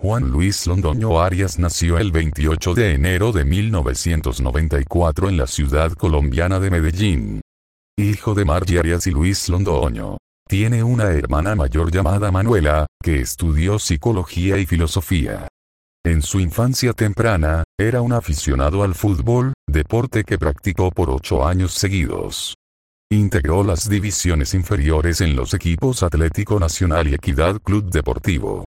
Juan Luis Londoño Arias nació el 28 de enero de 1994 en la ciudad colombiana de Medellín. Hijo de Margie Arias y Luis Londoño. Tiene una hermana mayor llamada Manuela, que estudió psicología y filosofía. En su infancia temprana, era un aficionado al fútbol, deporte que practicó por ocho años seguidos. Integró las divisiones inferiores en los equipos Atlético Nacional y Equidad Club Deportivo.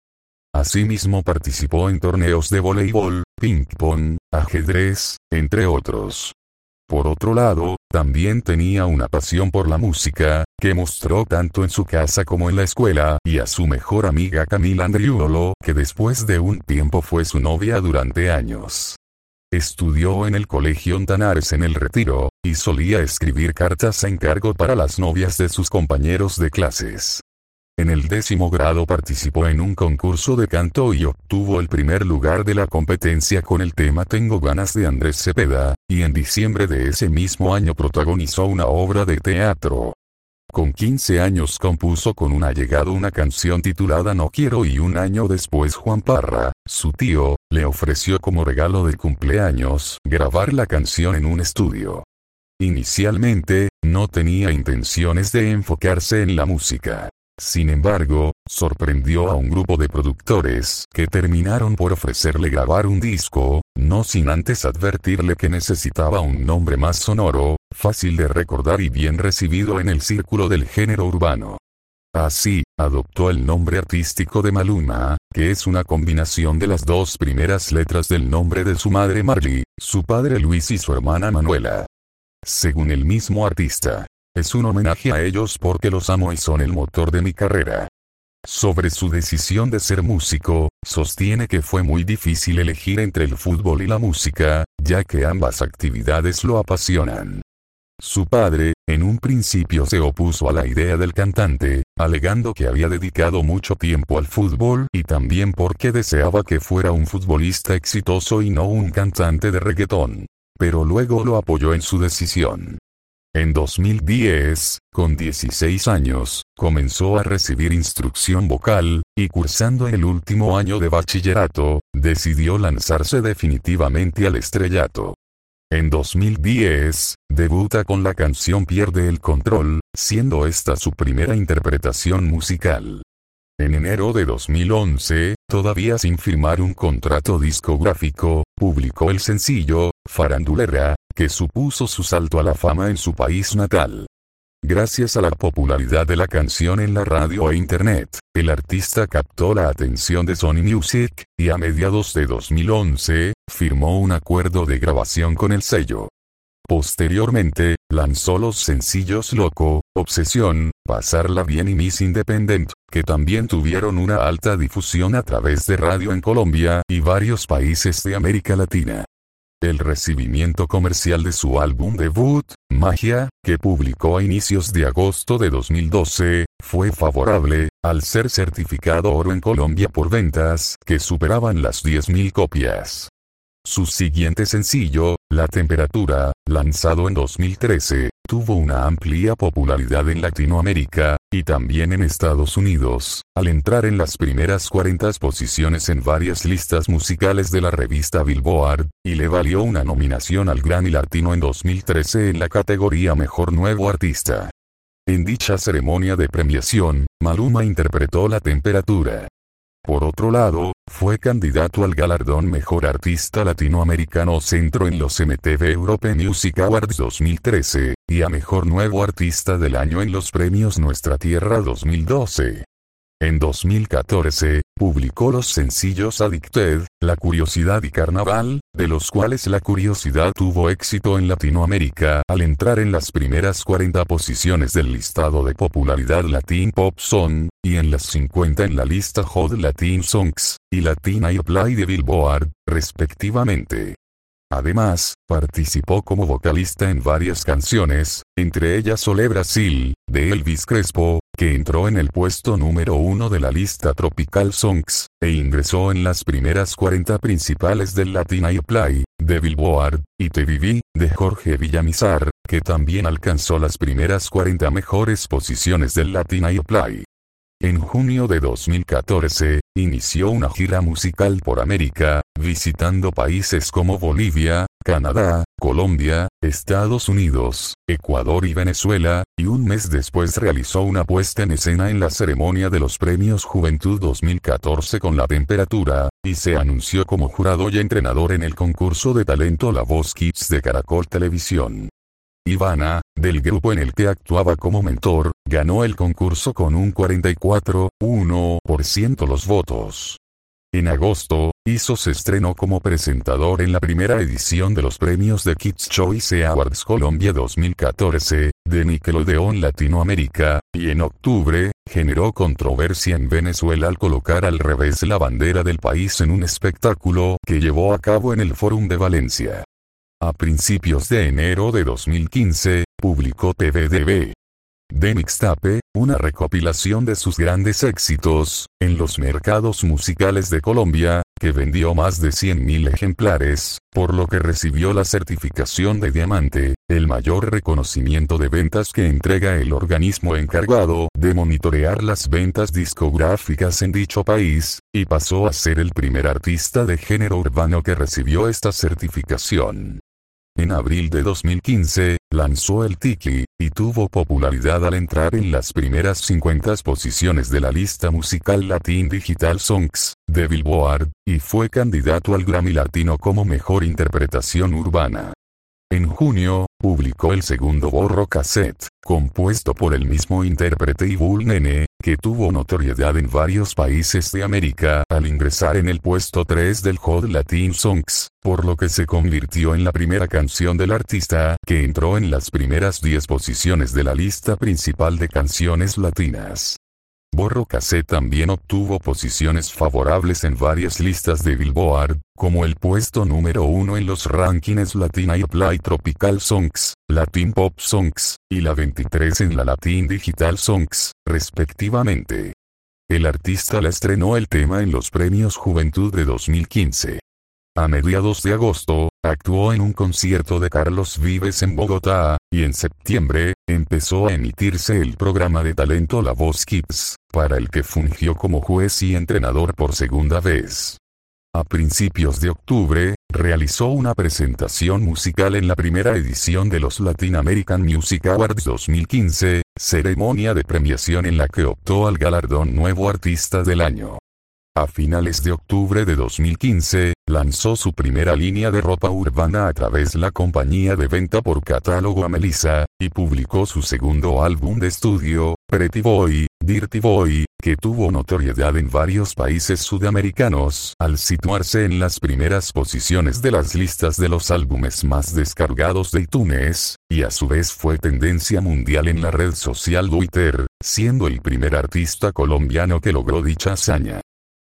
Asimismo participó en torneos de voleibol, ping-pong, ajedrez, entre otros. Por otro lado, también tenía una pasión por la música, que mostró tanto en su casa como en la escuela, y a su mejor amiga Camila Andriolo, que después de un tiempo fue su novia durante años. Estudió en el colegio Ontanares en el Retiro, y solía escribir cartas a encargo para las novias de sus compañeros de clases. En el décimo grado participó en un concurso de canto y obtuvo el primer lugar de la competencia con el tema Tengo ganas de Andrés Cepeda, y en diciembre de ese mismo año protagonizó una obra de teatro. Con 15 años compuso con un allegado una canción titulada No quiero y un año después Juan Parra, su tío, le ofreció como regalo de cumpleaños grabar la canción en un estudio. Inicialmente, no tenía intenciones de enfocarse en la música. Sin embargo, sorprendió a un grupo de productores que terminaron por ofrecerle grabar un disco, no sin antes advertirle que necesitaba un nombre más sonoro, fácil de recordar y bien recibido en el círculo del género urbano. Así, adoptó el nombre artístico de Maluma, que es una combinación de las dos primeras letras del nombre de su madre Marley, su padre Luis y su hermana Manuela. Según el mismo artista, es un homenaje a ellos porque los amo y son el motor de mi carrera. Sobre su decisión de ser músico, sostiene que fue muy difícil elegir entre el fútbol y la música, ya que ambas actividades lo apasionan. Su padre, en un principio se opuso a la idea del cantante, alegando que había dedicado mucho tiempo al fútbol y también porque deseaba que fuera un futbolista exitoso y no un cantante de reggaetón. Pero luego lo apoyó en su decisión. En 2010, con 16 años, comenzó a recibir instrucción vocal, y cursando el último año de bachillerato, decidió lanzarse definitivamente al estrellato. En 2010, debuta con la canción Pierde el Control, siendo esta su primera interpretación musical. En enero de 2011, todavía sin firmar un contrato discográfico, publicó el sencillo, Farandulera, que supuso su salto a la fama en su país natal. Gracias a la popularidad de la canción en la radio e internet, el artista captó la atención de Sony Music, y a mediados de 2011, firmó un acuerdo de grabación con el sello. Posteriormente, lanzó los sencillos Loco, Obsesión, Pasarla Bien y Miss Independent, que también tuvieron una alta difusión a través de radio en Colombia y varios países de América Latina. El recibimiento comercial de su álbum debut, Magia, que publicó a inicios de agosto de 2012, fue favorable, al ser certificado oro en Colombia por ventas que superaban las 10.000 copias. Su siguiente sencillo, La Temperatura, lanzado en 2013, tuvo una amplia popularidad en Latinoamérica, y también en Estados Unidos, al entrar en las primeras 40 posiciones en varias listas musicales de la revista Billboard, y le valió una nominación al Grammy Latino en 2013 en la categoría Mejor Nuevo Artista. En dicha ceremonia de premiación, Maluma interpretó La Temperatura. Por otro lado, fue candidato al galardón Mejor Artista Latinoamericano Centro en los MTV Europe Music Awards 2013, y a Mejor Nuevo Artista del Año en los Premios Nuestra Tierra 2012. En 2014, publicó los sencillos Addicted, La Curiosidad y Carnaval, de los cuales La Curiosidad tuvo éxito en Latinoamérica al entrar en las primeras 40 posiciones del listado de popularidad Latin Pop Song, y en las 50 en la lista Hot Latin Songs, y Latin Airplay de Billboard, respectivamente. Además, participó como vocalista en varias canciones, entre ellas Sole Brasil, de Elvis Crespo, que entró en el puesto número uno de la lista Tropical Songs, e ingresó en las primeras 40 principales del Latin Airplay, de Billboard, y Te de Jorge Villamizar, que también alcanzó las primeras 40 mejores posiciones del Latin Airplay. En junio de 2014, inició una gira musical por América, visitando países como Bolivia, Canadá, Colombia, Estados Unidos, Ecuador y Venezuela, y un mes después realizó una puesta en escena en la ceremonia de los Premios Juventud 2014 con La Temperatura, y se anunció como jurado y entrenador en el concurso de talento La Voz Kids de Caracol Televisión. Ivana, del grupo en el que actuaba como mentor, ganó el concurso con un 44,1% los votos. En agosto, hizo se estrenó como presentador en la primera edición de los premios de Kids Choice Awards Colombia 2014, de Nickelodeon Latinoamérica, y en octubre, generó controversia en Venezuela al colocar al revés la bandera del país en un espectáculo que llevó a cabo en el Fórum de Valencia. A principios de enero de 2015, publicó TVDB. De Mixtape, una recopilación de sus grandes éxitos, en los mercados musicales de Colombia, que vendió más de 100.000 ejemplares, por lo que recibió la certificación de diamante, el mayor reconocimiento de ventas que entrega el organismo encargado de monitorear las ventas discográficas en dicho país, y pasó a ser el primer artista de género urbano que recibió esta certificación. En abril de 2015, lanzó el Tiki, y tuvo popularidad al entrar en las primeras 50 posiciones de la lista musical Latin Digital Songs, de Billboard, y fue candidato al Grammy Latino como Mejor Interpretación Urbana. En junio, publicó el segundo borro cassette, compuesto por el mismo intérprete y Nene, que tuvo notoriedad en varios países de América al ingresar en el puesto 3 del Hot Latin Songs, por lo que se convirtió en la primera canción del artista que entró en las primeras 10 posiciones de la lista principal de canciones latinas. Borro Cassette también obtuvo posiciones favorables en varias listas de Billboard, como el puesto número uno en los rankings Latina y Play Tropical Songs, Latin Pop Songs, y la 23 en la Latin Digital Songs, respectivamente. El artista la estrenó el tema en los premios Juventud de 2015. A mediados de agosto, actuó en un concierto de Carlos Vives en Bogotá, y en septiembre, empezó a emitirse el programa de talento La Voz Kids, para el que fungió como juez y entrenador por segunda vez. A principios de octubre, realizó una presentación musical en la primera edición de los Latin American Music Awards 2015, ceremonia de premiación en la que optó al galardón Nuevo Artista del Año. A finales de octubre de 2015, lanzó su primera línea de ropa urbana a través la compañía de venta por catálogo Amelisa, y publicó su segundo álbum de estudio, Pretty Boy, Dirty Boy, que tuvo notoriedad en varios países sudamericanos al situarse en las primeras posiciones de las listas de los álbumes más descargados de iTunes, y a su vez fue tendencia mundial en la red social Twitter, siendo el primer artista colombiano que logró dicha hazaña.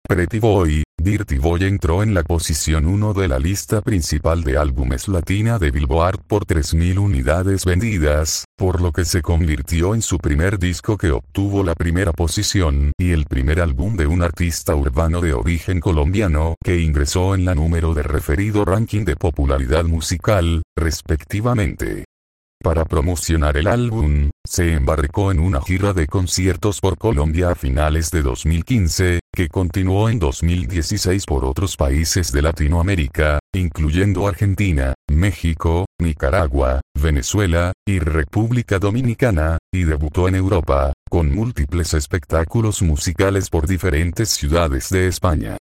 Pretty Boy, Dirty Boy entró en la posición 1 de la lista principal de álbumes latina de Billboard por 3.000 unidades vendidas, por lo que se convirtió en su primer disco que obtuvo la primera posición y el primer álbum de un artista urbano de origen colombiano que ingresó en la número de referido ranking de popularidad musical, respectivamente. Para promocionar el álbum, se embarcó en una gira de conciertos por Colombia a finales de 2015, que continuó en 2016 por otros países de Latinoamérica, incluyendo Argentina, México, Nicaragua, Venezuela, y República Dominicana, y debutó en Europa, con múltiples espectáculos musicales por diferentes ciudades de España.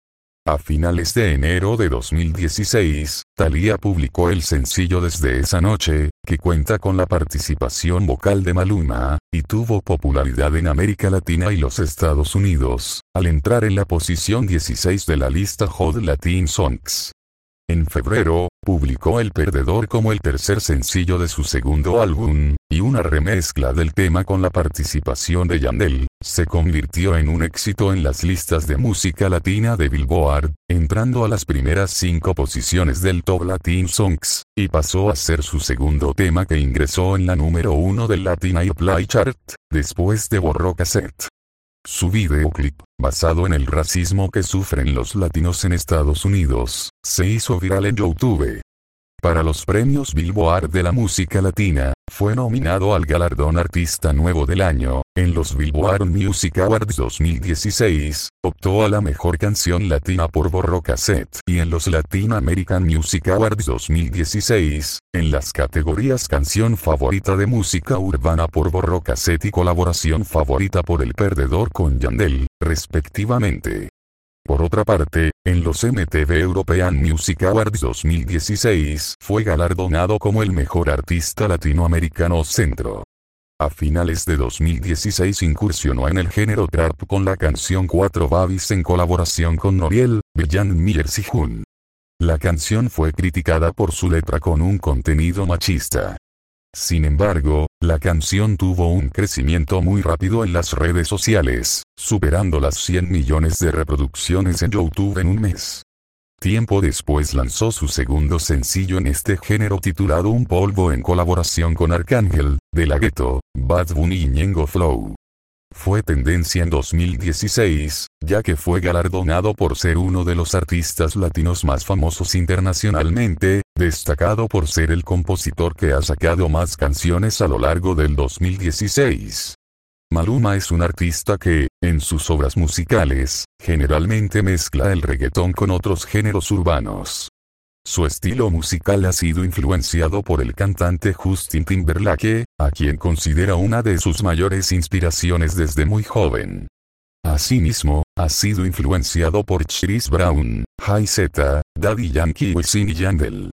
A finales de enero de 2016, Thalía publicó el sencillo Desde esa noche, que cuenta con la participación vocal de Maluma, y tuvo popularidad en América Latina y los Estados Unidos, al entrar en la posición 16 de la lista Hot Latin Songs. En febrero, publicó El Perdedor como el tercer sencillo de su segundo álbum, y una remezcla del tema con la participación de Yandel, se convirtió en un éxito en las listas de música latina de Billboard, entrando a las primeras cinco posiciones del Top Latin Songs, y pasó a ser su segundo tema que ingresó en la número uno del Latin Airplay Chart, después de Borro Cassette. Su videoclip, basado en el racismo que sufren los latinos en Estados Unidos, se hizo viral en YouTube. Para los premios Billboard de la música latina, fue nominado al galardón Artista Nuevo del Año. En los Billboard Music Awards 2016, optó a la mejor canción latina por Borro Cassette. Y en los Latin American Music Awards 2016, en las categorías Canción Favorita de Música Urbana por Borro Cassette y Colaboración Favorita por El Perdedor con Yandel, respectivamente. Por otra parte, en los MTV European Music Awards 2016 fue galardonado como el mejor artista latinoamericano centro. A finales de 2016 incursionó en el género trap con la canción Cuatro Babis en colaboración con Noriel, Villan Millers y Jun. La canción fue criticada por su letra con un contenido machista. Sin embargo, la canción tuvo un crecimiento muy rápido en las redes sociales, superando las 100 millones de reproducciones en YouTube en un mes. Tiempo después lanzó su segundo sencillo en este género titulado Un polvo en colaboración con Arcángel, de la Ghetto, Bad Bunny y Ñengo Flow. Fue tendencia en 2016, ya que fue galardonado por ser uno de los artistas latinos más famosos internacionalmente, destacado por ser el compositor que ha sacado más canciones a lo largo del 2016. Maluma es un artista que, en sus obras musicales, generalmente mezcla el reggaetón con otros géneros urbanos. Su estilo musical ha sido influenciado por el cantante Justin Timberlake, a quien considera una de sus mayores inspiraciones desde muy joven. Asimismo, ha sido influenciado por Chris Brown, High Z, Daddy Yankee Wisin y Yandel.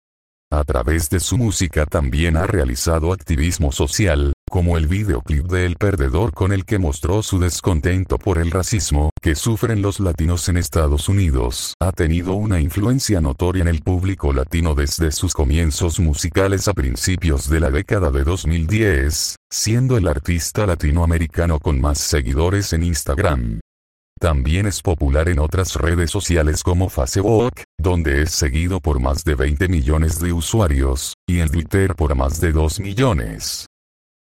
A través de su música también ha realizado activismo social, como el videoclip de El Perdedor con el que mostró su descontento por el racismo que sufren los latinos en Estados Unidos. Ha tenido una influencia notoria en el público latino desde sus comienzos musicales a principios de la década de 2010, siendo el artista latinoamericano con más seguidores en Instagram. También es popular en otras redes sociales como Facebook, donde es seguido por más de 20 millones de usuarios, y en Twitter por más de 2 millones.